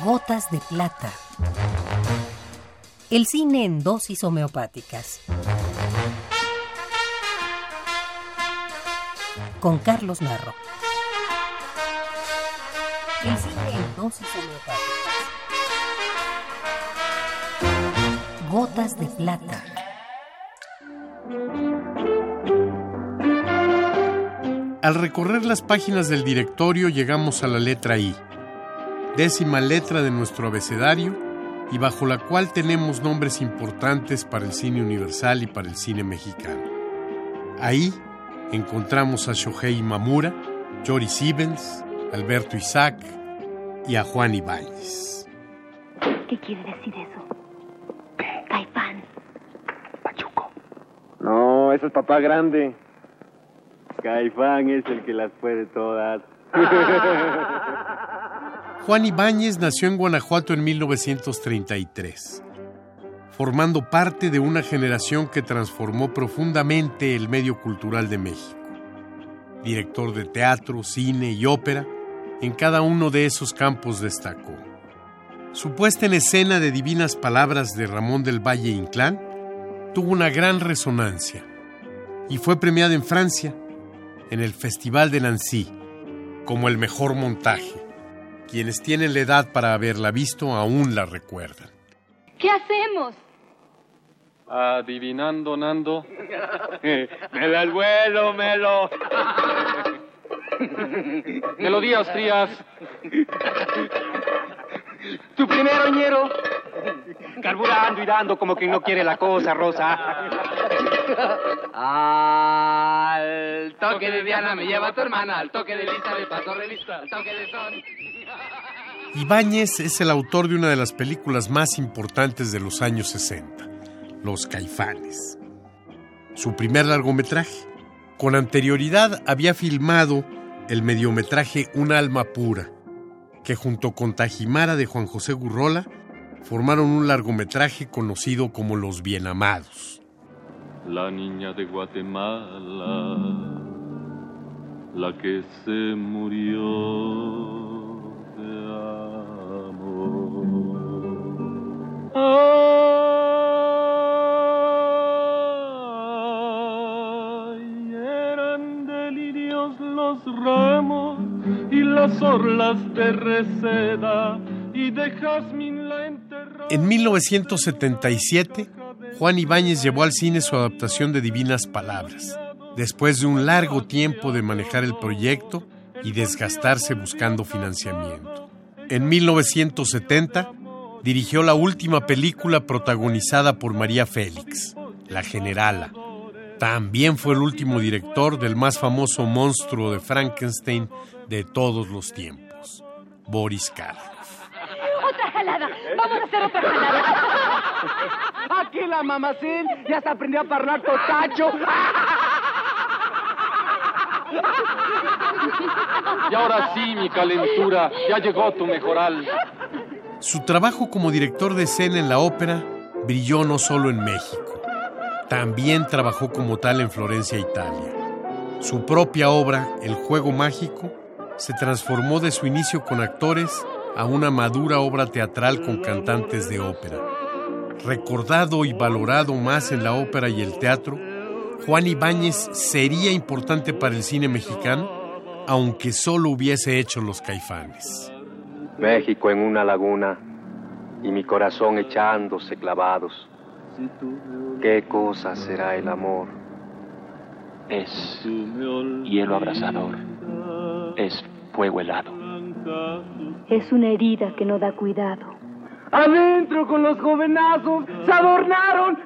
Gotas de plata. El cine en dosis homeopáticas. Con Carlos Narro. El cine en dosis homeopáticas. Gotas de plata. Al recorrer las páginas del directorio llegamos a la letra I, décima letra de nuestro abecedario y bajo la cual tenemos nombres importantes para el cine universal y para el cine mexicano. Ahí encontramos a Shohei Mamura, Jory Siebens, Alberto Isaac y a Juan Ibáñez. ¿Qué quiere decir eso? Caifán. Pachuco. No, eso es papá grande. Caifán es el que las puede todas. Juan Ibáñez nació en Guanajuato en 1933, formando parte de una generación que transformó profundamente el medio cultural de México. Director de teatro, cine y ópera, en cada uno de esos campos destacó. Su puesta en escena de Divinas Palabras de Ramón del Valle Inclán tuvo una gran resonancia y fue premiada en Francia en el Festival de Nancy como el mejor montaje. Quienes tienen la edad para haberla visto aún la recuerdan. ¿Qué hacemos? Adivinando, Nando. me da el vuelo, Melo. Melodías frías. Tu primero, ñero. Carburando y dando como quien no quiere la cosa, Rosa. Al toque de Diana me lleva tu hermana, al toque de Lisa de paso de lista, al toque de son. Ibáñez es el autor de una de las películas más importantes de los años 60, Los Caifanes. Su primer largometraje. Con anterioridad había filmado el mediometraje Un alma pura, que junto con Tajimara de Juan José Gurrola formaron un largometraje conocido como Los Bienamados. La niña de Guatemala, la que se murió los ramos y las orlas de reseda y de la. En 1977, Juan Ibáñez llevó al cine su adaptación de Divinas Palabras, después de un largo tiempo de manejar el proyecto y desgastarse buscando financiamiento. En 1970, dirigió la última película protagonizada por María Félix, La Generala. También fue el último director del más famoso monstruo de Frankenstein de todos los tiempos, Boris Karloff. ¡Otra jalada! ¡Vamos a hacer otra jalada! Aquí la mamacín ya se aprendió a parlar totacho. Y ahora sí, mi calentura, ya llegó tu mejoral. Su trabajo como director de escena en la ópera brilló no solo en México, también trabajó como tal en Florencia, Italia. Su propia obra, El Juego Mágico, se transformó de su inicio con actores a una madura obra teatral con cantantes de ópera. Recordado y valorado más en la ópera y el teatro, Juan Ibáñez sería importante para el cine mexicano, aunque solo hubiese hecho Los Caifanes. México en una laguna y mi corazón echándose clavados. ¿Qué cosa será el amor? Es hielo abrasador. Es fuego helado. Es una herida que no da cuidado. Adentro con los jovenazos, se adornaron.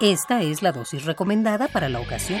Esta es la dosis recomendada para la ocasión.